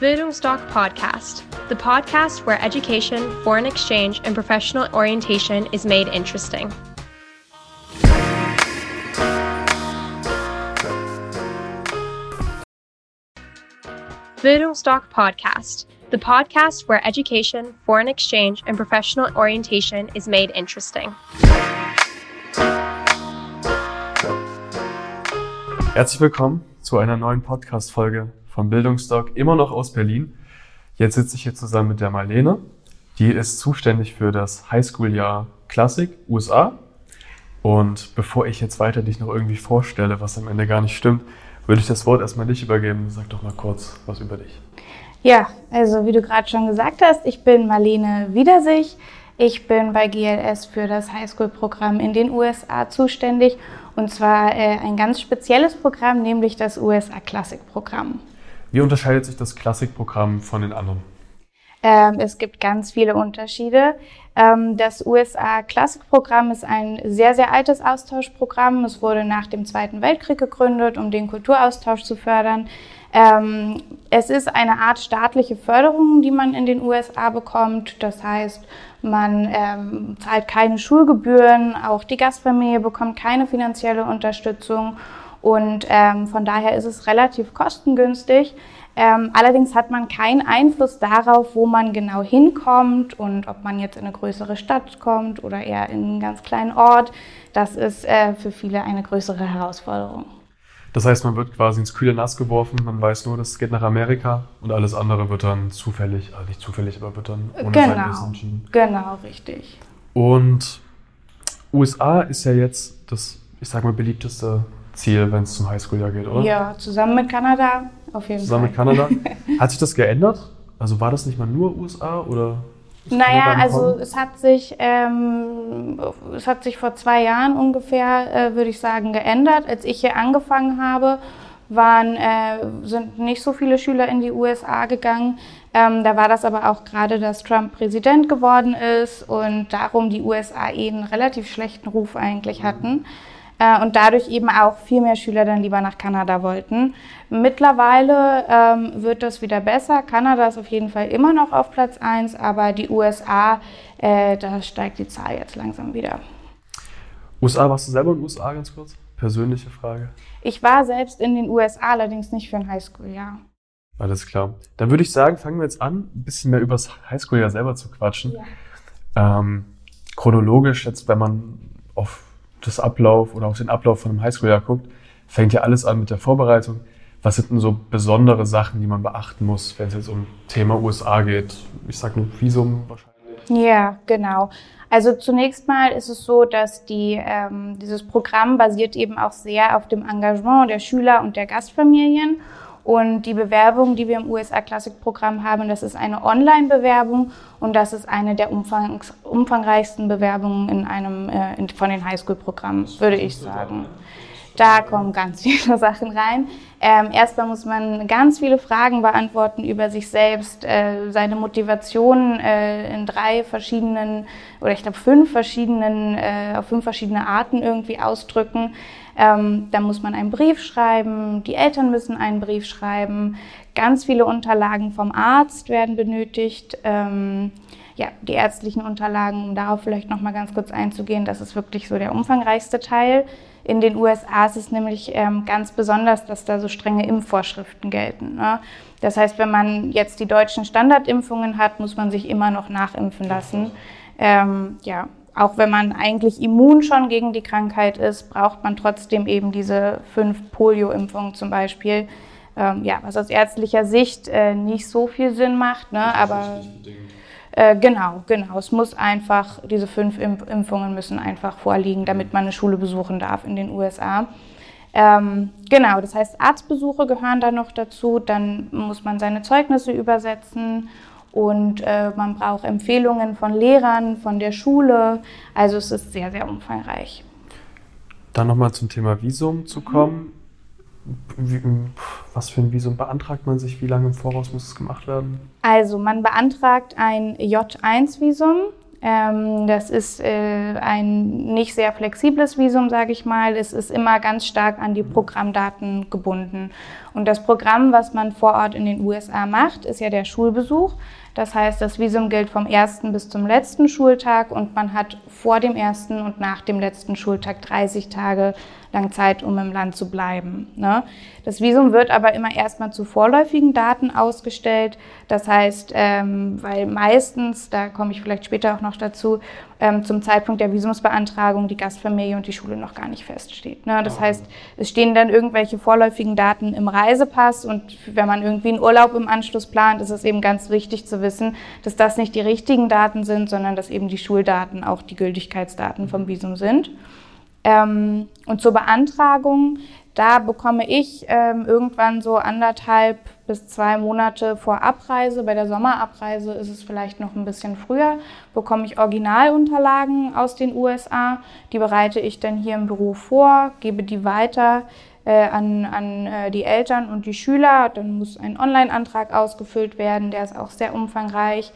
Bildungsdoc Podcast, the podcast where education, foreign exchange, and professional orientation is made interesting. Bildungsdoc Podcast, the podcast where education, foreign exchange, and professional orientation is made interesting. Herzlich willkommen zu einer neuen Podcast-Folge vom Bildungsdoc, immer noch aus Berlin. Jetzt sitze ich hier zusammen mit der Marlene. Die ist zuständig für das Highschool-Jahr Klassik USA. Und bevor ich jetzt weiter dich noch irgendwie vorstelle, was am Ende gar nicht stimmt, würde ich das Wort erstmal dich übergeben. Sag doch mal kurz was über dich. Ja, also wie du gerade schon gesagt hast, ich bin Marlene Wiedersich. Ich bin bei GLS für das Highschool-Programm in den USA zuständig und zwar äh, ein ganz spezielles Programm, nämlich das USA Classic-Programm. Wie unterscheidet sich das Klassikprogramm von den anderen? Ähm, es gibt ganz viele Unterschiede. Ähm, das USA Klassikprogramm ist ein sehr, sehr altes Austauschprogramm. Es wurde nach dem Zweiten Weltkrieg gegründet, um den Kulturaustausch zu fördern. Ähm, es ist eine Art staatliche Förderung, die man in den USA bekommt. Das heißt, man ähm, zahlt keine Schulgebühren, auch die Gastfamilie bekommt keine finanzielle Unterstützung und ähm, von daher ist es relativ kostengünstig. Ähm, allerdings hat man keinen Einfluss darauf, wo man genau hinkommt und ob man jetzt in eine größere Stadt kommt oder eher in einen ganz kleinen Ort. Das ist äh, für viele eine größere Herausforderung. Das heißt, man wird quasi ins kühle Nass geworfen, man weiß nur, das geht nach Amerika und alles andere wird dann zufällig, also nicht zufällig, aber wird dann ohne genau, sein Wissen entschieden. Genau, richtig. Und USA ist ja jetzt das, ich sag mal, beliebteste Ziel, wenn es zum Highschool-Jahr geht, oder? Ja, zusammen mit Kanada auf jeden zusammen Fall. Zusammen mit Kanada. Hat sich das geändert? Also war das nicht mal nur USA oder? Naja, also es hat sich, ähm, es hat sich vor zwei Jahren ungefähr, äh, würde ich sagen, geändert. Als ich hier angefangen habe, waren, äh, sind nicht so viele Schüler in die USA gegangen. Ähm, da war das aber auch gerade, dass Trump Präsident geworden ist und darum die USA eh einen relativ schlechten Ruf eigentlich hatten. Äh, und dadurch eben auch viel mehr Schüler dann lieber nach Kanada wollten. Mittlerweile ähm, wird das wieder besser. Kanada ist auf jeden Fall immer noch auf Platz 1, aber die USA, äh, da steigt die Zahl jetzt langsam wieder. USA, warst du selber in den USA ganz kurz? Persönliche Frage. Ich war selbst in den USA, allerdings nicht für ein Highschool-Jahr. Alles klar. Dann würde ich sagen, fangen wir jetzt an, ein bisschen mehr über das Highschool-Jahr selber zu quatschen. Ja. Ähm, chronologisch, jetzt wenn man auf das Ablauf oder auf den Ablauf von einem Highschool-Jahr guckt, fängt ja alles an mit der Vorbereitung. Was sind denn so besondere Sachen, die man beachten muss, wenn es jetzt um Thema USA geht? Ich sage nur Visum wahrscheinlich. Ja, genau. Also zunächst mal ist es so, dass die, ähm, dieses Programm basiert eben auch sehr auf dem Engagement der Schüler und der Gastfamilien. Und die Bewerbung, die wir im USA Classic Programm haben, das ist eine Online-Bewerbung und das ist eine der umfangs, umfangreichsten Bewerbungen in einem äh, in, von den Highschool-Programmen, würde ich sagen. Da kommen ganz viele Sachen rein. Ähm, erstmal muss man ganz viele Fragen beantworten über sich selbst, äh, seine Motivation äh, in drei verschiedenen oder ich glaube fünf verschiedenen, äh, auf fünf verschiedene Arten irgendwie ausdrücken. Ähm, dann muss man einen Brief schreiben, die Eltern müssen einen Brief schreiben, ganz viele Unterlagen vom Arzt werden benötigt. Ähm, ja, die ärztlichen Unterlagen, um darauf vielleicht nochmal ganz kurz einzugehen, das ist wirklich so der umfangreichste Teil. In den USA ist es nämlich ähm, ganz besonders, dass da so strenge Impfvorschriften gelten. Ne? Das heißt, wenn man jetzt die deutschen Standardimpfungen hat, muss man sich immer noch nachimpfen lassen. Ähm, ja, auch wenn man eigentlich immun schon gegen die Krankheit ist, braucht man trotzdem eben diese fünf Polio-Impfungen zum Beispiel. Ähm, ja, was aus ärztlicher Sicht äh, nicht so viel Sinn macht, ne? aber äh, genau, genau. Es muss einfach, diese fünf Imp Impfungen müssen einfach vorliegen, damit man eine Schule besuchen darf in den USA. Ähm, genau, das heißt, Arztbesuche gehören da noch dazu. Dann muss man seine Zeugnisse übersetzen und äh, man braucht Empfehlungen von Lehrern, von der Schule. Also es ist sehr, sehr umfangreich. Dann nochmal zum Thema Visum zu kommen. Was für ein Visum beantragt man sich? Wie lange im Voraus muss es gemacht werden? Also man beantragt ein J1-Visum. Ähm, das ist äh, ein nicht sehr flexibles Visum, sage ich mal. Es ist immer ganz stark an die Programmdaten gebunden. Und das Programm, was man vor Ort in den USA macht, ist ja der Schulbesuch. Das heißt, das Visum gilt vom ersten bis zum letzten Schultag und man hat vor dem ersten und nach dem letzten Schultag 30 Tage lang Zeit, um im Land zu bleiben. Ne? Das Visum wird aber immer erstmal zu vorläufigen Daten ausgestellt. Das heißt, ähm, weil meistens, da komme ich vielleicht später auch noch dazu, ähm, zum Zeitpunkt der Visumsbeantragung die Gastfamilie und die Schule noch gar nicht feststeht. Ne? Das heißt, es stehen dann irgendwelche vorläufigen Daten im Reisepass und wenn man irgendwie einen Urlaub im Anschluss plant, ist es eben ganz wichtig zu wissen, dass das nicht die richtigen Daten sind, sondern dass eben die Schuldaten auch die Gültigkeitsdaten vom Visum sind. Ähm, und zur Beantragung, da bekomme ich ähm, irgendwann so anderthalb bis zwei Monate vor Abreise. Bei der Sommerabreise ist es vielleicht noch ein bisschen früher. Bekomme ich Originalunterlagen aus den USA. Die bereite ich dann hier im Büro vor, gebe die weiter äh, an, an äh, die Eltern und die Schüler. Dann muss ein Online-Antrag ausgefüllt werden. Der ist auch sehr umfangreich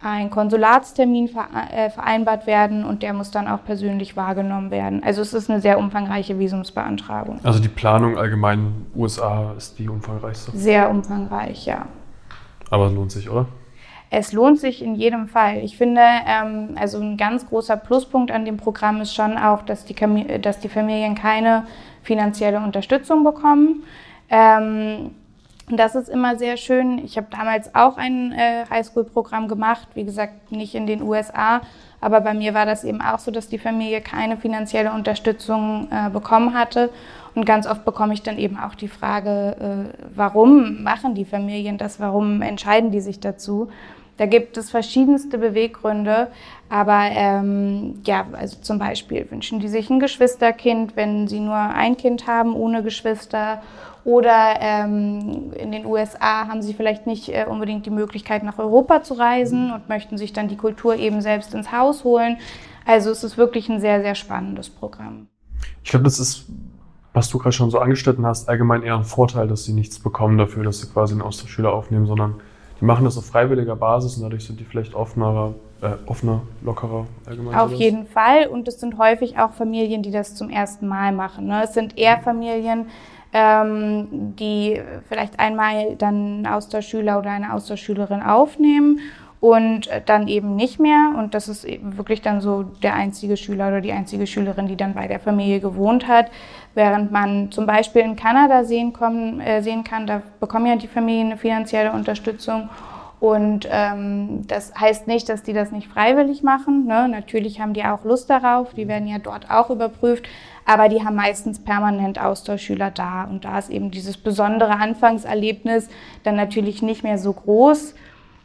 ein Konsulatstermin äh, vereinbart werden und der muss dann auch persönlich wahrgenommen werden. Also es ist eine sehr umfangreiche Visumsbeantragung. Also die Planung allgemein USA ist die umfangreichste? Sehr umfangreich, ja. Aber es lohnt sich, oder? Es lohnt sich in jedem Fall. Ich finde, ähm, also ein ganz großer Pluspunkt an dem Programm ist schon auch, dass die, dass die Familien keine finanzielle Unterstützung bekommen. Ähm, und das ist immer sehr schön. Ich habe damals auch ein äh, Highschool-Programm gemacht, wie gesagt, nicht in den USA, aber bei mir war das eben auch so, dass die Familie keine finanzielle Unterstützung äh, bekommen hatte. Und ganz oft bekomme ich dann eben auch die Frage, äh, warum machen die Familien das, warum entscheiden die sich dazu? Da gibt es verschiedenste Beweggründe, aber ähm, ja, also zum Beispiel wünschen die sich ein Geschwisterkind, wenn sie nur ein Kind haben ohne Geschwister oder ähm, in den USA haben sie vielleicht nicht äh, unbedingt die Möglichkeit, nach Europa zu reisen und möchten sich dann die Kultur eben selbst ins Haus holen. Also es ist wirklich ein sehr, sehr spannendes Programm. Ich glaube, das ist, was du gerade schon so angeschnitten hast, allgemein eher ein Vorteil, dass sie nichts bekommen dafür, dass sie quasi einen Austauschschüler aufnehmen, sondern die machen das auf freiwilliger Basis und dadurch sind die vielleicht offener, äh, offener, lockerer allgemein. Auf jeden Fall und es sind häufig auch Familien, die das zum ersten Mal machen. Ne? Es sind eher Familien, ähm, die vielleicht einmal dann einen Austauschschüler oder eine Austauschschülerin aufnehmen und dann eben nicht mehr. Und das ist wirklich dann so der einzige Schüler oder die einzige Schülerin, die dann bei der Familie gewohnt hat. Während man zum Beispiel in Kanada sehen, kommen, äh, sehen kann, da bekommen ja die Familien eine finanzielle Unterstützung. Und ähm, das heißt nicht, dass die das nicht freiwillig machen. Ne? Natürlich haben die auch Lust darauf, die werden ja dort auch überprüft, aber die haben meistens permanent Austauschschüler da. Und da ist eben dieses besondere Anfangserlebnis dann natürlich nicht mehr so groß.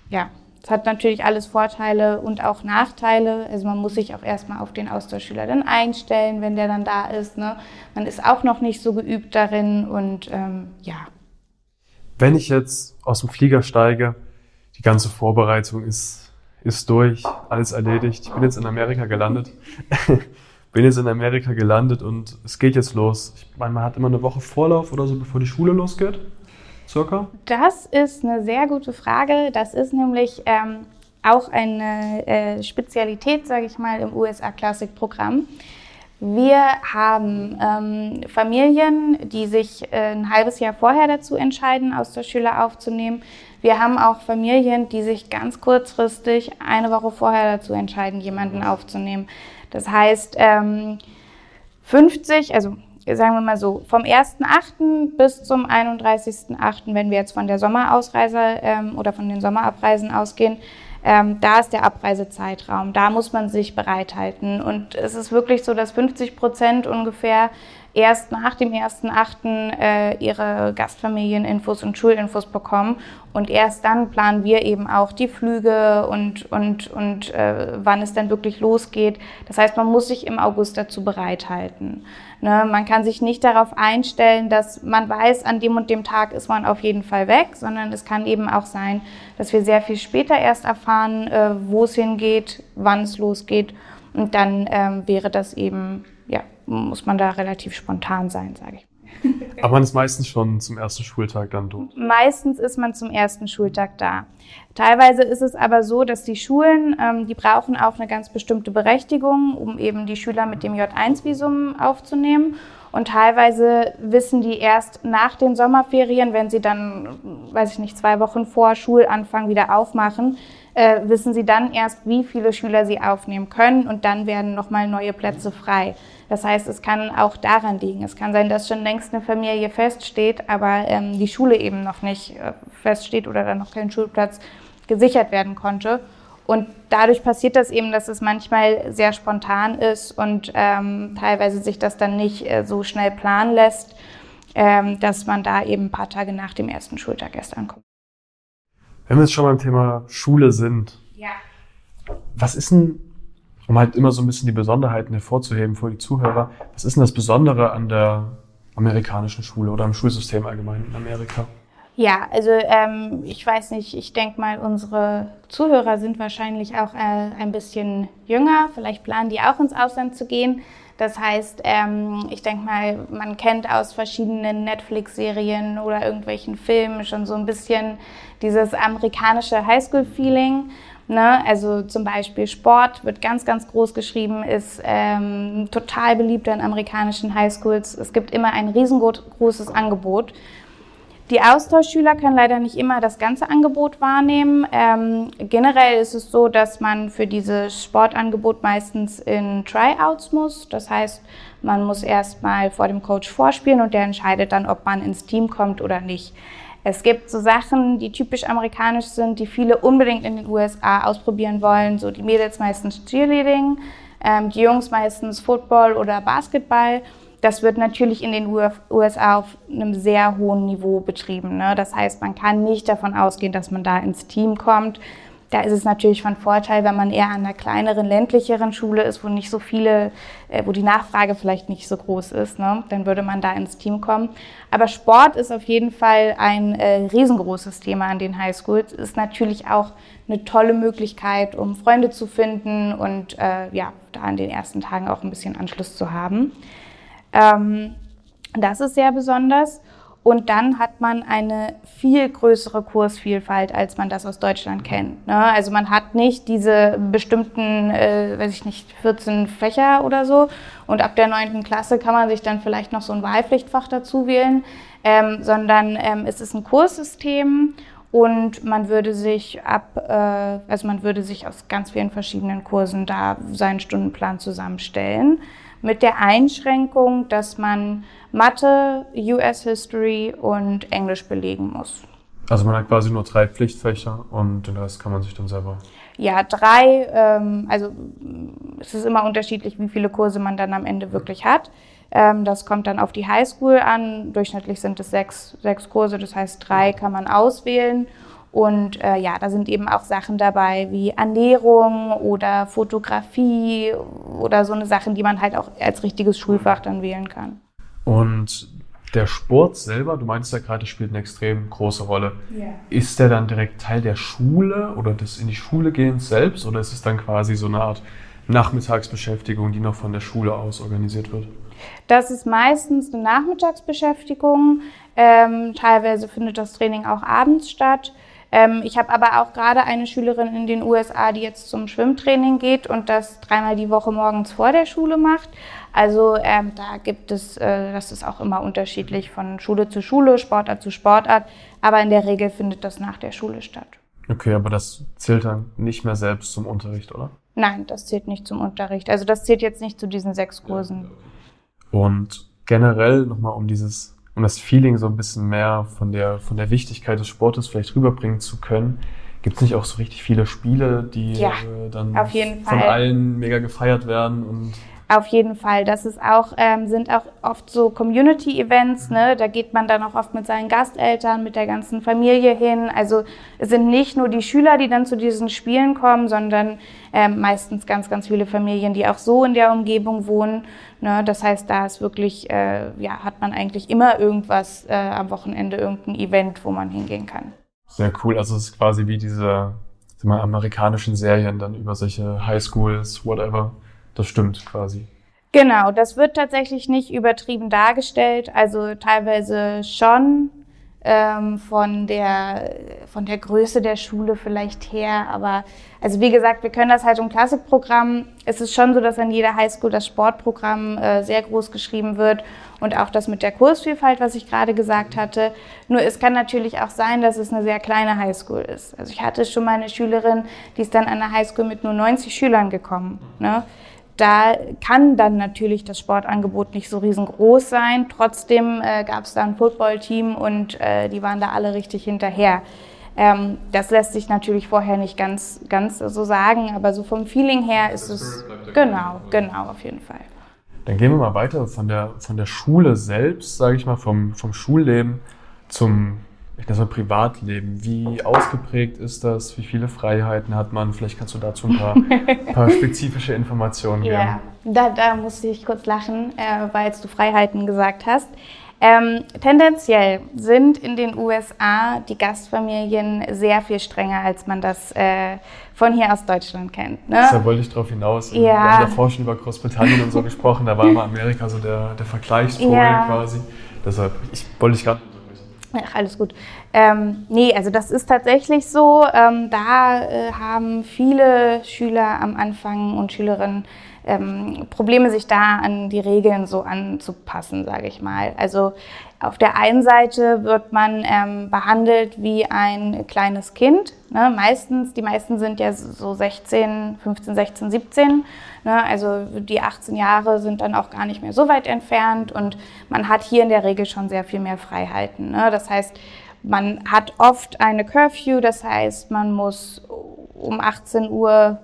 Ja, es hat natürlich alles Vorteile und auch Nachteile. Also man muss sich auch erstmal auf den Austauschschüler dann einstellen, wenn der dann da ist. Ne? Man ist auch noch nicht so geübt darin und ähm, ja. Wenn ich jetzt aus dem Flieger steige, die ganze Vorbereitung ist, ist durch, alles erledigt. Ich bin jetzt in Amerika gelandet. bin jetzt in Amerika gelandet und es geht jetzt los. Ich meine, man hat immer eine Woche Vorlauf oder so, bevor die Schule losgeht. Circa? Das ist eine sehr gute Frage. Das ist nämlich ähm, auch eine äh, Spezialität, sage ich mal, im USA Classic Programm. Wir haben ähm, Familien, die sich äh, ein halbes Jahr vorher dazu entscheiden, aus der Schule aufzunehmen. Wir haben auch Familien, die sich ganz kurzfristig eine Woche vorher dazu entscheiden, jemanden aufzunehmen. Das heißt, ähm, 50, also sagen wir mal so, vom 1.8. bis zum 31.8., wenn wir jetzt von der Sommerausreise ähm, oder von den Sommerabreisen ausgehen, ähm, da ist der Abreisezeitraum. Da muss man sich bereithalten. Und es ist wirklich so, dass 50 Prozent ungefähr erst nach dem 1.8. Äh, ihre Gastfamilieninfos und Schulinfos bekommen. Und erst dann planen wir eben auch die Flüge und, und, und äh, wann es dann wirklich losgeht. Das heißt, man muss sich im August dazu bereithalten. Ne? Man kann sich nicht darauf einstellen, dass man weiß, an dem und dem Tag ist man auf jeden Fall weg, sondern es kann eben auch sein, dass wir sehr viel später erst erfahren, äh, wo es hingeht, wann es losgeht. Und dann ähm, wäre das eben, muss man da relativ spontan sein, sage ich. Aber man ist meistens schon zum ersten Schultag dann dort. Meistens ist man zum ersten Schultag da. Teilweise ist es aber so, dass die Schulen, ähm, die brauchen auch eine ganz bestimmte Berechtigung, um eben die Schüler mit dem J1-Visum aufzunehmen. Und teilweise wissen die erst nach den Sommerferien, wenn sie dann, weiß ich nicht, zwei Wochen vor Schulanfang wieder aufmachen, äh, wissen sie dann erst, wie viele Schüler sie aufnehmen können und dann werden nochmal neue Plätze frei. Das heißt, es kann auch daran liegen. Es kann sein, dass schon längst eine Familie feststeht, aber ähm, die Schule eben noch nicht äh, feststeht oder dann noch kein Schulplatz gesichert werden konnte. Und dadurch passiert das eben, dass es manchmal sehr spontan ist und ähm, teilweise sich das dann nicht äh, so schnell planen lässt, ähm, dass man da eben ein paar Tage nach dem ersten Schultag erst ankommt. Wenn wir jetzt schon beim Thema Schule sind, ja. was ist denn, um halt immer so ein bisschen die Besonderheiten hervorzuheben für die Zuhörer, was ist denn das Besondere an der amerikanischen Schule oder am Schulsystem allgemein in Amerika? Ja, also ähm, ich weiß nicht, ich denke mal, unsere Zuhörer sind wahrscheinlich auch äh, ein bisschen jünger. Vielleicht planen die auch ins Ausland zu gehen. Das heißt, ähm, ich denke mal, man kennt aus verschiedenen Netflix-Serien oder irgendwelchen Filmen schon so ein bisschen dieses amerikanische Highschool-Feeling. Ne? Also zum Beispiel Sport wird ganz, ganz groß geschrieben, ist ähm, total beliebt in amerikanischen Highschools. Es gibt immer ein riesengroßes Angebot. Die Austauschschüler können leider nicht immer das ganze Angebot wahrnehmen. Ähm, generell ist es so, dass man für dieses Sportangebot meistens in Tryouts muss. Das heißt, man muss erstmal vor dem Coach vorspielen und der entscheidet dann, ob man ins Team kommt oder nicht. Es gibt so Sachen, die typisch amerikanisch sind, die viele unbedingt in den USA ausprobieren wollen. So die Mädels meistens Cheerleading, ähm, die Jungs meistens Football oder Basketball. Das wird natürlich in den USA auf einem sehr hohen Niveau betrieben. Ne? Das heißt, man kann nicht davon ausgehen, dass man da ins Team kommt. Da ist es natürlich von Vorteil, wenn man eher an einer kleineren, ländlicheren Schule ist, wo nicht so viele, äh, wo die Nachfrage vielleicht nicht so groß ist. Ne? Dann würde man da ins Team kommen. Aber Sport ist auf jeden Fall ein äh, riesengroßes Thema an den Highschools. Ist natürlich auch eine tolle Möglichkeit, um Freunde zu finden und äh, ja, da an den ersten Tagen auch ein bisschen Anschluss zu haben. Ähm, das ist sehr besonders. Und dann hat man eine viel größere Kursvielfalt, als man das aus Deutschland kennt. Ne? Also man hat nicht diese bestimmten, äh, weiß ich nicht, 14 Fächer oder so. Und ab der neunten Klasse kann man sich dann vielleicht noch so ein Wahlpflichtfach dazu wählen, ähm, sondern ähm, es ist ein Kurssystem und man würde sich ab, äh, also man würde sich aus ganz vielen verschiedenen Kursen da seinen Stundenplan zusammenstellen mit der Einschränkung, dass man Mathe, US History und Englisch belegen muss. Also man hat quasi nur drei Pflichtfächer und den Rest kann man sich dann selber. Ja, drei. Ähm, also es ist immer unterschiedlich, wie viele Kurse man dann am Ende wirklich hat. Ähm, das kommt dann auf die Highschool an. Durchschnittlich sind es sechs, sechs Kurse, das heißt drei kann man auswählen. Und äh, ja, da sind eben auch Sachen dabei wie Ernährung oder Fotografie oder so eine Sachen, die man halt auch als richtiges Schulfach dann wählen kann. Und der Sport selber, du meinst ja gerade, spielt eine extrem große Rolle. Yeah. Ist der dann direkt Teil der Schule oder des in die Schule gehens selbst oder ist es dann quasi so eine Art Nachmittagsbeschäftigung, die noch von der Schule aus organisiert wird? Das ist meistens eine Nachmittagsbeschäftigung. Ähm, teilweise findet das Training auch abends statt. Ähm, ich habe aber auch gerade eine Schülerin in den USA, die jetzt zum Schwimmtraining geht und das dreimal die Woche morgens vor der Schule macht. Also ähm, da gibt es, äh, das ist auch immer unterschiedlich von Schule zu Schule, Sportart zu Sportart, aber in der Regel findet das nach der Schule statt. Okay, aber das zählt dann nicht mehr selbst zum Unterricht, oder? Nein, das zählt nicht zum Unterricht. Also das zählt jetzt nicht zu diesen sechs Kursen. Und generell nochmal um dieses um das Feeling so ein bisschen mehr von der, von der Wichtigkeit des Sportes vielleicht rüberbringen zu können. Gibt es nicht auch so richtig viele Spiele, die ja, äh, dann von allen mega gefeiert werden und auf jeden Fall. Das ist auch, ähm, sind auch oft so Community-Events, ne? Da geht man dann auch oft mit seinen Gasteltern, mit der ganzen Familie hin. Also es sind nicht nur die Schüler, die dann zu diesen Spielen kommen, sondern ähm, meistens ganz, ganz viele Familien, die auch so in der Umgebung wohnen. Ne? Das heißt, da ist wirklich, äh, ja, hat man eigentlich immer irgendwas äh, am Wochenende, irgendein Event, wo man hingehen kann. Sehr cool. Also es ist quasi wie diese amerikanischen Serien dann über solche Highschools, whatever. Das stimmt quasi. Genau, das wird tatsächlich nicht übertrieben dargestellt, also teilweise schon. ähm, von, der, von der Größe der Schule vielleicht her. Aber also wie gesagt, wir können das halt im Klassikprogramm. Es ist schon so, dass an jeder Highschool das Sportprogramm äh, sehr groß geschrieben wird und auch das mit der Kursvielfalt, was ich gerade gesagt hatte. Nur es kann natürlich auch sein, dass es eine sehr kleine Highschool ist. Also ich hatte schon mal eine Schülerin, die ist dann an der Highschool mit nur 90 Schülern gekommen. Ne? Da kann dann natürlich das Sportangebot nicht so riesengroß sein. Trotzdem äh, gab es da ein Footballteam und äh, die waren da alle richtig hinterher. Ähm, das lässt sich natürlich vorher nicht ganz, ganz so sagen, aber so vom Feeling her ist es. Genau, genau, auf jeden Fall. Dann gehen wir mal weiter von der, von der Schule selbst, sage ich mal, vom, vom Schulleben zum ich nenne mal Privatleben. Wie ausgeprägt ist das? Wie viele Freiheiten hat man? Vielleicht kannst du dazu ein paar, paar spezifische Informationen geben. Ja, da, da musste ich kurz lachen, äh, weil du Freiheiten gesagt hast. Ähm, tendenziell sind in den USA die Gastfamilien sehr viel strenger, als man das äh, von hier aus Deutschland kennt. Ne? Deshalb wollte ich darauf hinaus. Ja. Wir haben davor schon über Großbritannien und so gesprochen, da war immer Amerika so der, der Vergleichspol ja. quasi. Deshalb ich, wollte ich gerade Ach, alles gut. Ähm, nee, also das ist tatsächlich so. Ähm, da äh, haben viele Schüler am Anfang und Schülerinnen ähm, Probleme, sich da an die Regeln so anzupassen, sage ich mal. Also auf der einen Seite wird man ähm, behandelt wie ein kleines Kind. Ne? Meistens, die meisten sind ja so 16, 15, 16, 17. Ne? Also die 18 Jahre sind dann auch gar nicht mehr so weit entfernt und man hat hier in der Regel schon sehr viel mehr Freiheiten. Ne? Das heißt, man hat oft eine Curfew, das heißt, man muss um 18 Uhr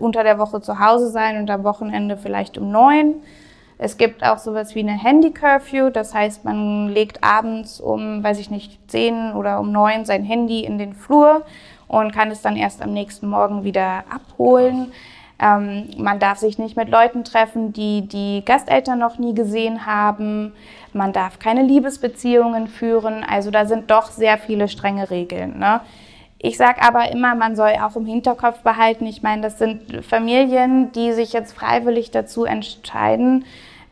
unter der Woche zu Hause sein und am Wochenende vielleicht um 9. Es gibt auch sowas wie eine Handy-Curfew, das heißt, man legt abends um, weiß ich nicht, 10 oder um 9 sein Handy in den Flur und kann es dann erst am nächsten Morgen wieder abholen. Ähm, man darf sich nicht mit Leuten treffen, die die Gasteltern noch nie gesehen haben. Man darf keine Liebesbeziehungen führen. Also da sind doch sehr viele strenge Regeln. Ne? Ich sage aber immer, man soll auch im Hinterkopf behalten, ich meine, das sind Familien, die sich jetzt freiwillig dazu entscheiden,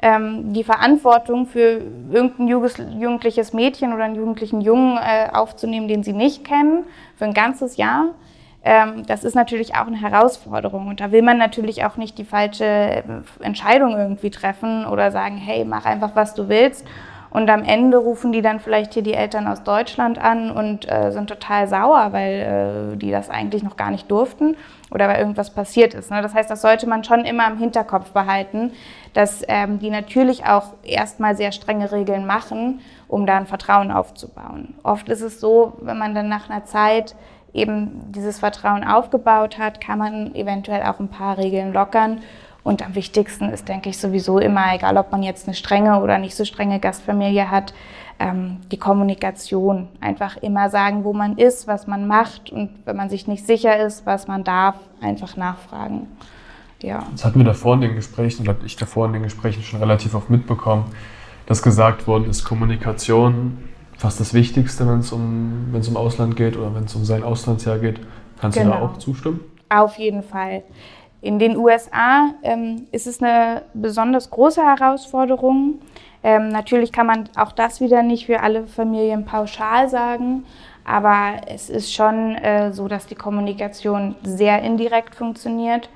ähm, die Verantwortung für irgendein jugendliches Mädchen oder einen jugendlichen Jungen äh, aufzunehmen, den sie nicht kennen, für ein ganzes Jahr. Ähm, das ist natürlich auch eine Herausforderung und da will man natürlich auch nicht die falsche äh, Entscheidung irgendwie treffen oder sagen, hey, mach einfach, was du willst und am Ende rufen die dann vielleicht hier die Eltern aus Deutschland an und äh, sind total sauer, weil äh, die das eigentlich noch gar nicht durften oder weil irgendwas passiert ist. Ne? Das heißt, das sollte man schon immer im Hinterkopf behalten, dass ähm, die natürlich auch erstmal sehr strenge Regeln machen, um da ein Vertrauen aufzubauen. Oft ist es so, wenn man dann nach einer Zeit eben dieses Vertrauen aufgebaut hat, kann man eventuell auch ein paar Regeln lockern und am wichtigsten ist, denke ich, sowieso immer, egal ob man jetzt eine strenge oder nicht so strenge Gastfamilie hat, ähm, die Kommunikation. Einfach immer sagen, wo man ist, was man macht und wenn man sich nicht sicher ist, was man darf, einfach nachfragen. Ja. Das hatten wir davor in den Gesprächen, oder ich davor in den Gesprächen schon relativ oft mitbekommen, dass gesagt worden ist, Kommunikation fast das Wichtigste, wenn es um, um Ausland geht oder wenn es um sein Auslandsjahr geht. Kannst genau. du da genau. auch zustimmen? Auf jeden Fall. In den USA ähm, ist es eine besonders große Herausforderung. Ähm, natürlich kann man auch das wieder nicht für alle Familien pauschal sagen, aber es ist schon äh, so, dass die Kommunikation sehr indirekt funktioniert.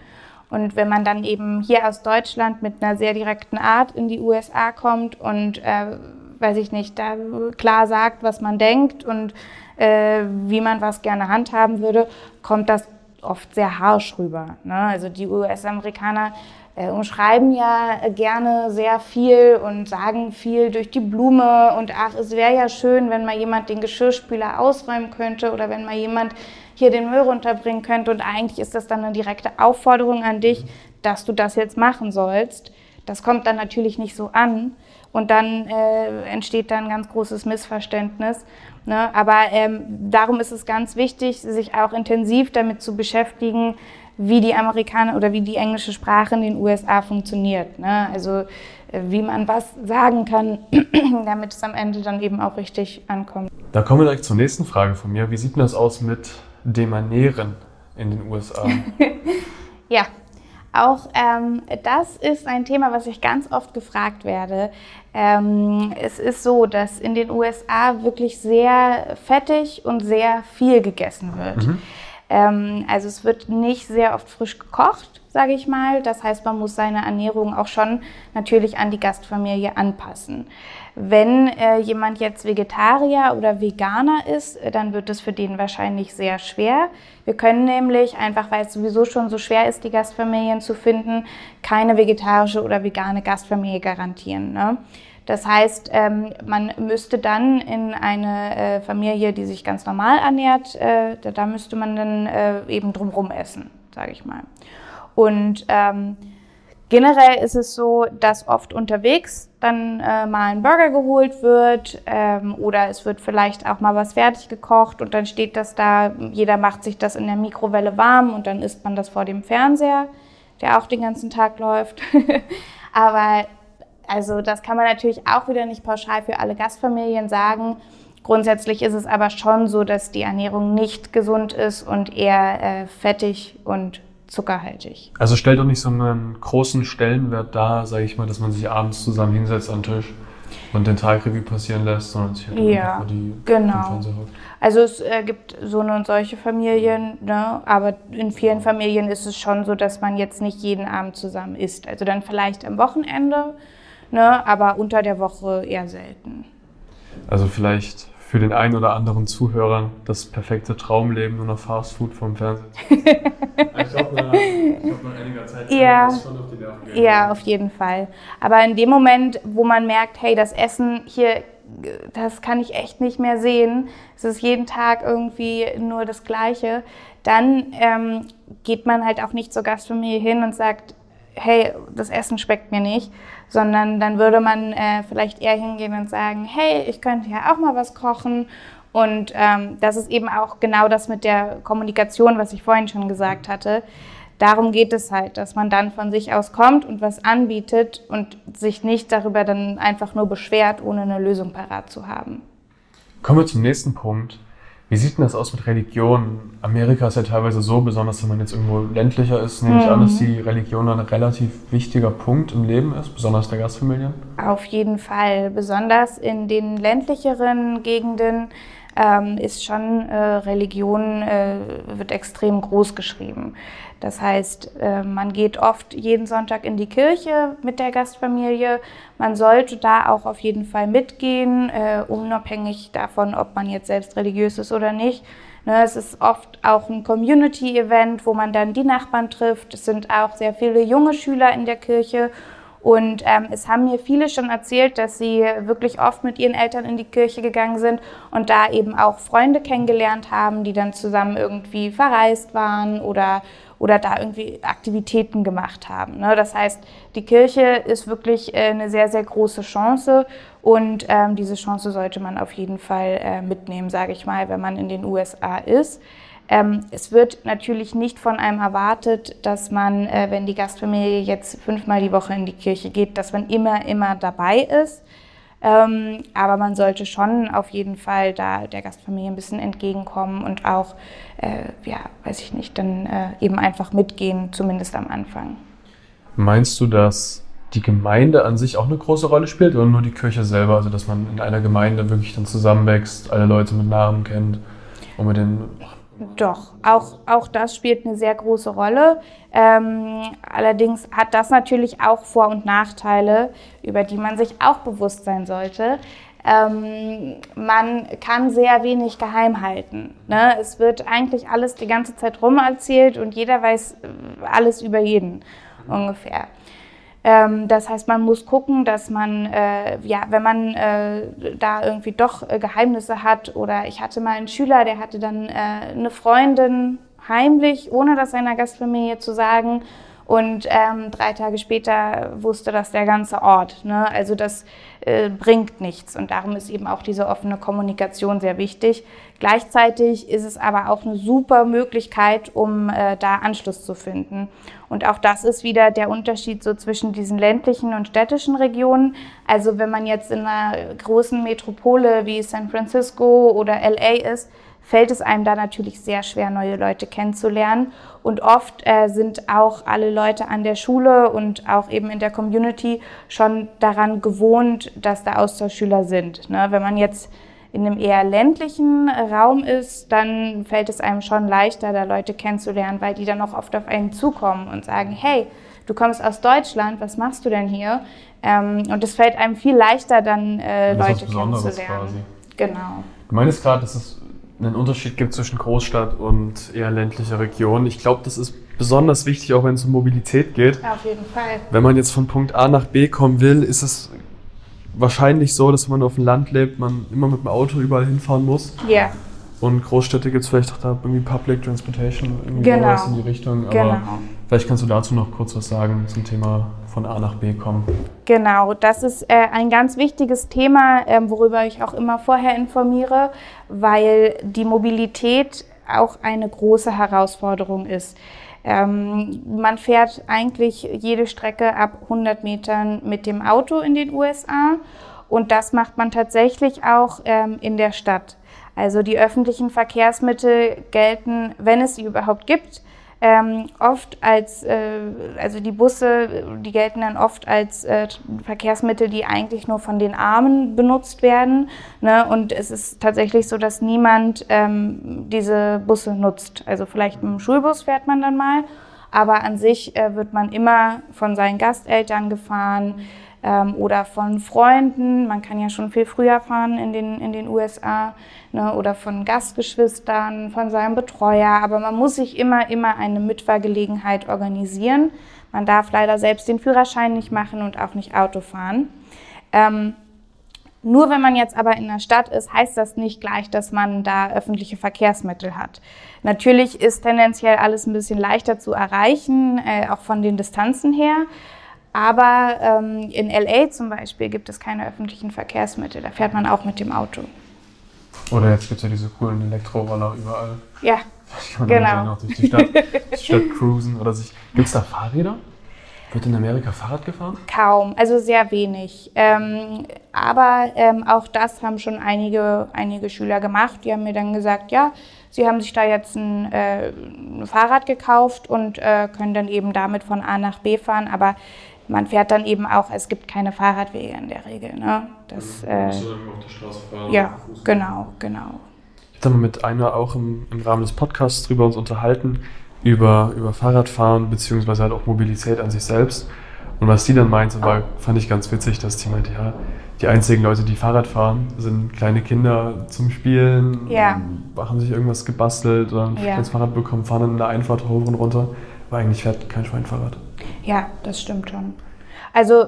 Und wenn man dann eben hier aus Deutschland mit einer sehr direkten Art in die USA kommt und, äh, weiß ich nicht, da klar sagt, was man denkt und äh, wie man was gerne handhaben würde, kommt das oft sehr harsch rüber. Ne? Also die US-Amerikaner äh, umschreiben ja gerne sehr viel und sagen viel durch die Blume und ach, es wäre ja schön, wenn mal jemand den Geschirrspüler ausräumen könnte oder wenn mal jemand hier den Müll runterbringen könnte und eigentlich ist das dann eine direkte Aufforderung an dich, dass du das jetzt machen sollst. Das kommt dann natürlich nicht so an und dann äh, entsteht dann ein ganz großes Missverständnis. Ne? Aber ähm, darum ist es ganz wichtig, sich auch intensiv damit zu beschäftigen, wie die Amerikaner oder wie die englische Sprache in den USA funktioniert. Ne? Also äh, wie man was sagen kann, damit es am Ende dann eben auch richtig ankommt. Da kommen wir direkt zur nächsten Frage von mir. Wie sieht denn das aus mit Demanieren in den USA? ja, Auch ähm, das ist ein Thema, was ich ganz oft gefragt werde. Ähm, es ist so, dass in den USA wirklich sehr fettig und sehr viel gegessen wird. Mhm. Ähm, also es wird nicht sehr oft frisch gekocht, sage ich mal. Das heißt, man muss seine Ernährung auch schon natürlich an die Gastfamilie anpassen. Wenn äh, jemand jetzt Vegetarier oder Veganer ist, äh, dann wird es für den wahrscheinlich sehr schwer. Wir können nämlich, einfach weil es sowieso schon so schwer ist, die Gastfamilien zu finden, keine vegetarische oder vegane Gastfamilie garantieren. Ne? Das heißt, ähm, man müsste dann in eine äh, Familie, die sich ganz normal ernährt, äh, da, müsste man dann eben drumherum essen, sage ich mal. Und ähm, Generell ist es so, dass oft unterwegs dann äh, mal ein Burger geholt wird ähm, oder es wird vielleicht auch mal was fertig gekocht und dann steht das da, jeder macht sich das in der Mikrowelle warm und dann isst man das vor dem Fernseher, der auch den ganzen Tag läuft. Aber also das kann man natürlich auch wieder nicht pauschal für alle Gastfamilien sagen. Grundsätzlich ist es aber schon so, dass die Ernährung nicht gesund ist und eher äh, fettig und zuckerhaltig. Also stellt doch nicht so einen großen Stellenwert dar, sage ich mal, dass man sich abends zusammen hinsetzt an den Tisch und den Tag Revue passieren lässt, sondern sich halt ja, die genau. Also es äh, gibt so eine und solche Familien, ne? aber in vielen Familien ist es schon so, dass man jetzt nicht jeden Abend zusammen isst. Also dann vielleicht am Wochenende, ne? aber unter der Woche eher selten. Also vielleicht für den einen oder anderen Zuhörer das perfekte Traumleben nur noch Fastfood vom Fernsehen. ich glaube, nach, glaub, nach einiger Zeit ja, das schon auf die Nerven gehen. Ja, auf jeden Fall. Aber in dem Moment, wo man merkt, hey, das Essen hier, das kann ich echt nicht mehr sehen, es ist jeden Tag irgendwie nur das Gleiche, dann ähm, geht man halt auch nicht zur Gastfamilie hin und sagt, hey, das Essen schmeckt mir nicht, sondern dann würde man äh, vielleicht eher hingehen und sagen, hey, ich könnte ja auch mal was kochen. Und ähm, das ist eben auch genau das mit der Kommunikation, was ich vorhin schon gesagt hatte. Darum geht es halt, dass man dann von sich aus kommt und was anbietet und sich nicht darüber dann einfach nur beschwert, ohne eine Lösung parat zu haben. Kommen wir zum nächsten Punkt. Wie sieht denn das aus mit Religion? Amerika ist ja teilweise so, besonders wenn man jetzt irgendwo ländlicher ist, nehme ich mhm. an, dass die Religion ein relativ wichtiger Punkt im Leben ist, besonders der Gastfamilien? Auf jeden Fall. Besonders in den ländlicheren Gegenden ähm, ist schon äh, Religion äh, wird extrem groß geschrieben. Das heißt, äh, man geht oft jeden Sonntag in die Kirche mit der Gastfamilie. Man sollte da auch auf jeden Fall mitgehen, äh, unabhängig davon, ob man jetzt selbst religiös ist oder nicht. Ne, es ist oft auch ein Community-Event, wo man dann die Nachbarn trifft. Es sind auch sehr viele junge Schüler in der Kirche und ähm, es haben mir viele schon erzählt, dass sie wirklich oft mit ihren Eltern in die Kirche gegangen sind und da eben auch Freunde kennengelernt haben, die dann zusammen irgendwie verreist waren oder, oder da irgendwie Aktivitäten gemacht haben. Ne? Das heißt, die Kirche ist wirklich äh, eine sehr, sehr große Chance und ähm, diese Chance sollte man auf jeden Fall äh, mitnehmen, sage ich mal, wenn man in den USA ist. Ähm, es wird natürlich nicht von einem erwartet, dass man, äh, wenn die Gastfamilie jetzt fünfmal die Woche in die Kirche geht, dass man immer, immer dabei ist. Ähm, aber man sollte schon auf jeden Fall da der Gastfamilie ein bisschen entgegenkommen und auch, äh, ja, weiß ich nicht, dann äh, eben einfach mitgehen, zumindest am Anfang. Meinst du, dass die Gemeinde an sich auch eine große Rolle spielt oder nur die Kirche selber? Also, dass man in einer Gemeinde wirklich dann zusammenwächst, alle Leute mit Namen kennt und mit den doch, auch, auch das spielt eine sehr große Rolle. Ähm, allerdings hat das natürlich auch Vor- und Nachteile, über die man sich auch bewusst sein sollte. Ähm, man kann sehr wenig geheim halten. Ne? Es wird eigentlich alles die ganze Zeit rum erzählt und jeder weiß alles über jeden ungefähr. Ähm, das heißt, man muss gucken, dass man, äh, ja, wenn man äh, da irgendwie doch äh, Geheimnisse hat oder ich hatte mal einen Schüler, der hatte dann äh, eine Freundin heimlich, ohne das seiner Gastfamilie zu sagen. Und ähm, drei Tage später wusste das der ganze Ort. Ne? Also das äh, bringt nichts. Und darum ist eben auch diese offene Kommunikation sehr wichtig. Gleichzeitig ist es aber auch eine super Möglichkeit, um äh, da Anschluss zu finden. Und auch das ist wieder der Unterschied so zwischen diesen ländlichen und städtischen Regionen. Also wenn man jetzt in einer großen Metropole wie San Francisco oder LA ist, fällt es einem da natürlich sehr schwer, neue Leute kennenzulernen. Und oft äh, sind auch alle Leute an der Schule und auch eben in der Community schon daran gewohnt, dass da Austauschschüler sind. Ne? Wenn man jetzt in einem eher ländlichen Raum ist, dann fällt es einem schon leichter, da Leute kennenzulernen, weil die dann auch oft auf einen zukommen und sagen, hey, du kommst aus Deutschland, was machst du denn hier? Ähm, und es fällt einem viel leichter, dann äh, Leute kennenzulernen. Quasi. Genau. Du meinst gerade, dass es einen Unterschied gibt zwischen Großstadt und eher ländlicher Region. Ich glaube, das ist besonders wichtig, auch wenn es um Mobilität geht. Auf jeden Fall. Wenn man jetzt von Punkt A nach B kommen will, ist es wahrscheinlich so, dass wenn man auf dem Land lebt, man immer mit dem Auto überall hinfahren muss. Ja. Yeah. Und Großstädte gibt es vielleicht auch da irgendwie Public Transportation, irgendwie genau. in die Richtung. Aber genau. vielleicht kannst du dazu noch kurz was sagen zum Thema von A nach B kommen. Genau, das ist äh, ein ganz wichtiges Thema, äh, worüber ich auch immer vorher informiere, weil die Mobilität auch eine große Herausforderung ist. Ähm, man fährt eigentlich jede Strecke ab 100 Metern mit dem Auto in den USA und das macht man tatsächlich auch ähm, in der Stadt. Also die öffentlichen Verkehrsmittel gelten, wenn es sie überhaupt gibt, ähm, oft als, äh, also die Busse, die gelten dann oft als äh, Verkehrsmittel, die eigentlich nur von den Armen benutzt werden. Ne? Und es ist tatsächlich so, dass niemand ähm, diese Busse nutzt. Also vielleicht dem Schulbus fährt man dann mal, aber an sich äh, wird man immer von seinen Gasteltern gefahren ähm, oder von Freunden. Man kann ja schon viel früher fahren in den, in den USA ne, oder von Gastgeschwistern, von seinem Betreuer. Aber man muss sich immer, immer eine Mitfahrgelegenheit organisieren. Man darf leider selbst den Führerschein nicht machen und auch nicht Auto fahren. Ähm, nur wenn man jetzt aber in der Stadt ist, heißt das nicht gleich, dass man da öffentliche Verkehrsmittel hat. Natürlich ist tendenziell alles ein bisschen leichter zu erreichen, äh, auch von den Distanzen her. Aber ähm, in LA zum Beispiel gibt es keine öffentlichen Verkehrsmittel. Da fährt man auch mit dem Auto. Oder jetzt gibt es ja diese coolen Elektroroller überall. Ja, kann genau. Man auch durch die Stadt, Stadt cruisen oder sich. Gibt es da Fahrräder? Wird in Amerika Fahrrad gefahren? Kaum, also sehr wenig. Ähm, aber ähm, auch das haben schon einige, einige Schüler gemacht. Die haben mir dann gesagt, ja, sie haben sich da jetzt ein, äh, ein Fahrrad gekauft und äh, können dann eben damit von A nach B fahren. Aber man fährt dann eben auch, es gibt keine Fahrradwege in der Regel. Ne? Das, mhm. äh, auf der Straße fahren. Ja, genau, genau. Ich habe mit einer auch im, im, Rahmen des Podcasts drüber uns unterhalten, über, über Fahrradfahren beziehungsweise halt auch Mobilität an sich selbst. Und was die dann meinte, war, fand ich ganz witzig, dass die meinte, ja, die einzigen Leute, die Fahrrad fahren, sind kleine Kinder zum Spielen, ja. haben sich irgendwas gebastelt oder ein ja. Fahrrad bekommen, fahren dann in der Einfahrt hoch und runter. Aber eigentlich fährt kein Schwein Fahrrad. Ja, das stimmt schon. Also,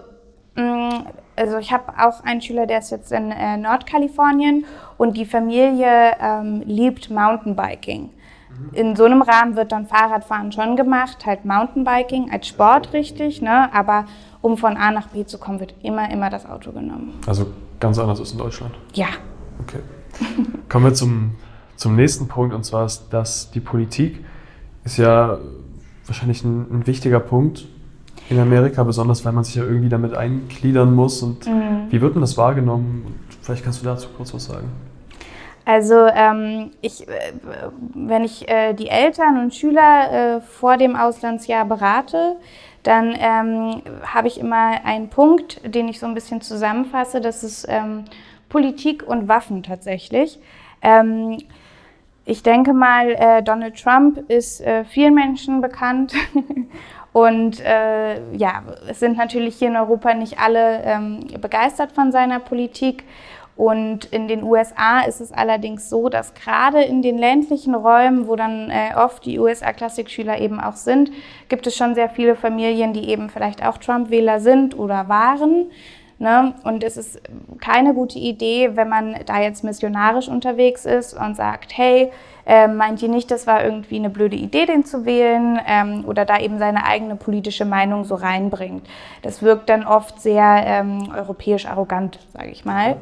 mm, also ich habe auch einen Schüler, der ist jetzt in äh, Nordkalifornien und die Familie ähm, liebt Mountainbiking. Mhm. In so einem Rahmen wird dann Fahrradfahren schon gemacht, halt Mountainbiking als Sport richtig, ne? aber um von A nach B zu kommen, wird immer, immer das Auto genommen. Also ganz anders als in Deutschland? Ja. Okay. Kommen wir zum, zum nächsten Punkt und zwar ist, dass die Politik ist ja wahrscheinlich ein, ein wichtiger Punkt in Amerika, besonders weil man sich ja irgendwie damit eingliedern muss. Und mhm. wie wird denn das wahrgenommen? Vielleicht kannst du dazu kurz was sagen. Also ähm, ich, äh, wenn ich äh, die Eltern und Schüler äh, vor dem Auslandsjahr berate, dann ähm, habe ich immer einen Punkt, den ich so ein bisschen zusammenfasse. Das ist ähm, Politik und Waffen tatsächlich. Ich denke mal, äh, Donald Trump ist äh, vielen Menschen bekannt. Und äh, ja, es sind natürlich hier in Europa nicht alle ähm, begeistert von seiner Politik. Und in den USA ist es allerdings so, dass gerade in den ländlichen Räumen, wo dann äh, oft die USA-Klassikschüler eben auch sind, gibt es schon sehr viele Familien, die eben vielleicht auch Trump-Wähler sind oder waren. Ne? Und es ist keine gute Idee, wenn man da jetzt missionarisch unterwegs ist und sagt, hey, äh, meint ihr nicht, das war irgendwie eine blöde Idee, den zu wählen ähm, oder da eben seine eigene politische Meinung so reinbringt. Das wirkt dann oft sehr ähm, europäisch arrogant, sage ich mal.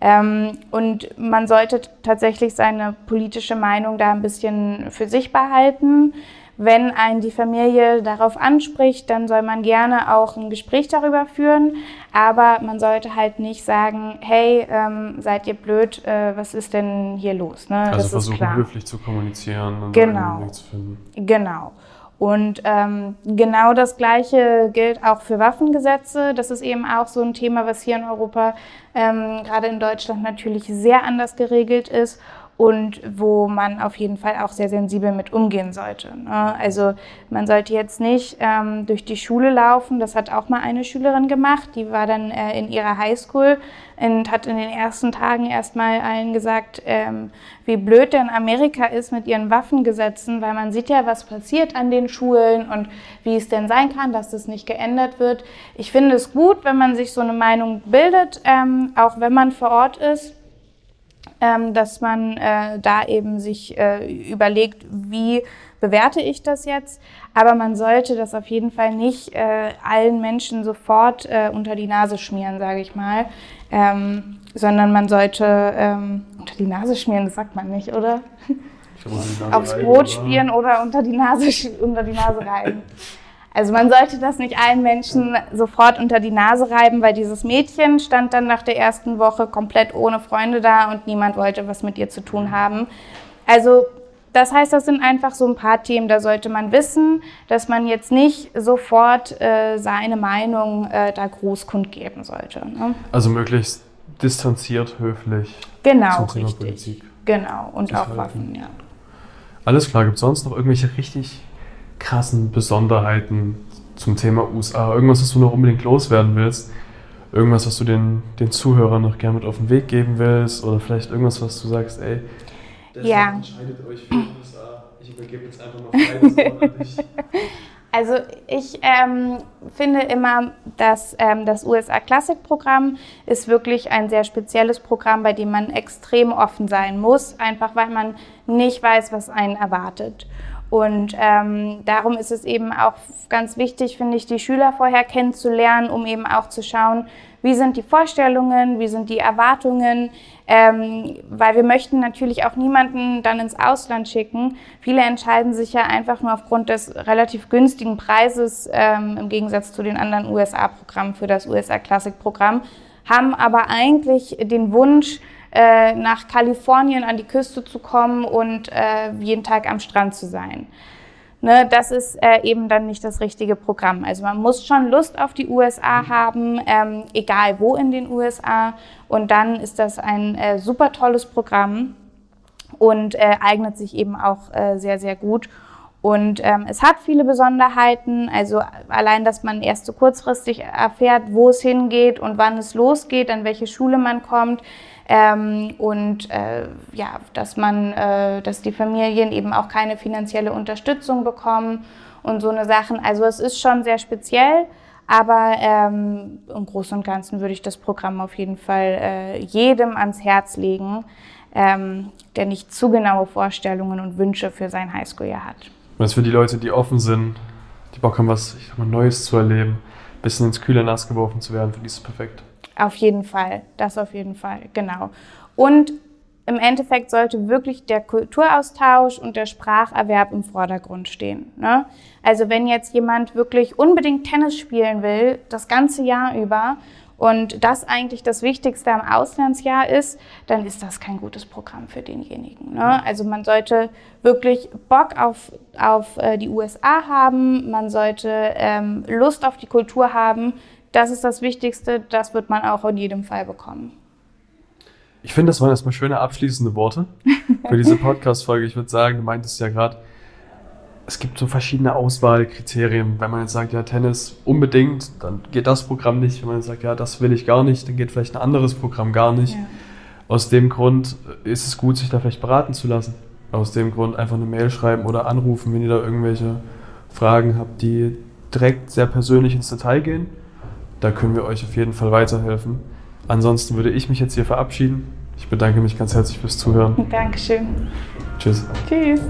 Ähm, und man sollte tatsächlich seine politische Meinung da ein bisschen für sich behalten. Wenn einen die Familie darauf anspricht, dann soll man gerne auch ein Gespräch darüber führen, aber man sollte halt nicht sagen, hey, ähm, seid ihr blöd, äh, was ist denn hier los? Ne? Also das versuchen höflich zu kommunizieren und genau. Weg zu finden. Genau. Und ähm, genau das Gleiche gilt auch für Waffengesetze. Das ist eben auch so ein Thema, was hier in Europa, ähm, gerade in Deutschland natürlich sehr anders geregelt ist und wo man auf jeden Fall auch sehr sensibel mit umgehen sollte. Ne? Also man sollte jetzt nicht ähm, durch die Schule laufen. Das hat auch mal eine Schülerin gemacht. Die war dann äh, in ihrer Highschool und hat in den ersten Tagen erstmal allen gesagt, ähm, wie blöd denn Amerika ist mit ihren Waffengesetzen, weil man sieht ja, was passiert an den Schulen und wie es denn sein kann, dass das nicht geändert wird. Ich finde es gut, wenn man sich so eine Meinung bildet, ähm, auch wenn man vor Ort ist ähm, dass man äh, da eben sich äh, überlegt, wie bewerte ich das jetzt. Aber man sollte das auf jeden Fall nicht äh, allen Menschen sofort äh, unter die Nase schmieren, sage ich mal. Ähm, sondern man sollte ähm, unter die Nase schmieren, das sagt man nicht, oder? Aufs Brot spielen oder unter die Nase, unter die Nase reiben. Also man sollte das nicht allen Menschen sofort unter die Nase reiben, weil dieses Mädchen stand dann nach der ersten Woche komplett ohne Freunde da und niemand wollte was mit ihr zu tun haben. Also das heißt, das sind einfach so ein paar Themen, da sollte man wissen, dass man jetzt nicht sofort äh, seine Meinung äh, da groß kundgeben sollte. Ne? Also möglichst distanziert, höflich. Genau, richtig. Politik. Genau, und auch Waffen, ja. Alles klar, gibt es sonst noch irgendwelche richtig krassen Besonderheiten zum Thema USA? Irgendwas, was du noch unbedingt loswerden willst? Irgendwas, was du den, den Zuhörern noch gerne mit auf den Weg geben willst? Oder vielleicht irgendwas, was du sagst, ey, ja. entscheidet euch für die USA. Ich übergebe jetzt einfach mal frei das dich. Also ich ähm, finde immer, dass ähm, das USA Classic Programm ist wirklich ein sehr spezielles Programm, bei dem man extrem offen sein muss, einfach weil man nicht weiß, was einen erwartet. Und ähm, darum ist es eben auch ganz wichtig, finde ich, die Schüler vorher kennenzulernen, um eben auch zu schauen, wie sind die Vorstellungen, wie sind die Erwartungen, ähm, weil wir möchten natürlich auch niemanden dann ins Ausland schicken. Viele entscheiden sich ja einfach nur aufgrund des relativ günstigen Preises ähm, im Gegensatz zu den anderen USA-Programmen für das USA Classic-Programm, haben aber eigentlich den Wunsch, äh, nach Kalifornien an die Küste zu kommen und äh, jeden Tag am Strand zu sein. Ne, das ist äh, eben dann nicht das richtige Programm. Also man muss schon Lust auf die USA haben, ähm, egal wo in den USA. Und dann ist das ein äh, super tolles Programm und äh, eignet sich eben auch äh, sehr, sehr gut. Und ähm, es hat viele Besonderheiten, also allein, dass man erst so kurzfristig erfährt, wo es hingeht und wann es losgeht, an welche Schule man kommt. Ähm, und äh, ja, dass man, äh, dass die Familien eben auch keine finanzielle Unterstützung bekommen und so eine Sachen. Also es ist schon sehr speziell, aber ähm, im Großen und Ganzen würde ich das Programm auf jeden Fall äh, jedem ans Herz legen, ähm, der nicht zu genaue Vorstellungen und Wünsche für sein Highschool-Jahr hat. Und das für die Leute, die offen sind, die Bock haben, was ich sag mal, Neues zu erleben, ein bisschen ins kühle Nass geworfen zu werden, für die ist es perfekt. Auf jeden Fall, das auf jeden Fall, genau. Und im Endeffekt sollte wirklich der Kulturaustausch und der Spracherwerb im Vordergrund stehen. Ne? Also wenn jetzt jemand wirklich unbedingt Tennis spielen will, das ganze Jahr über, und das eigentlich das Wichtigste am Auslandsjahr ist, dann ist das kein gutes Programm für denjenigen. Ne? Also man sollte wirklich Bock auf, auf äh, die USA haben, man sollte ähm, Lust auf die Kultur haben, das ist das Wichtigste, das wird man auch in jedem Fall bekommen. Ich finde, das waren erstmal schöne abschließende Worte für diese Podcast-Folge. Ich würde sagen, du meintest ja gerade, es gibt so verschiedene Auswahlkriterien. Wenn man jetzt sagt, ja, Tennis unbedingt, dann geht das Programm nicht. Wenn man jetzt sagt, ja, das will ich gar nicht, dann geht vielleicht ein anderes Programm gar nicht. Ja. Aus dem Grund ist es gut, sich da vielleicht beraten zu lassen. Aus dem Grund einfach eine Mail schreiben oder anrufen, wenn ihr da irgendwelche Fragen habt, die direkt sehr persönlich ins Detail gehen. Da können wir euch auf jeden Fall weiterhelfen. Ansonsten würde ich mich jetzt hier verabschieden. Ich bedanke mich ganz herzlich fürs Zuhören. Dankeschön. Tschüss. Tschüss.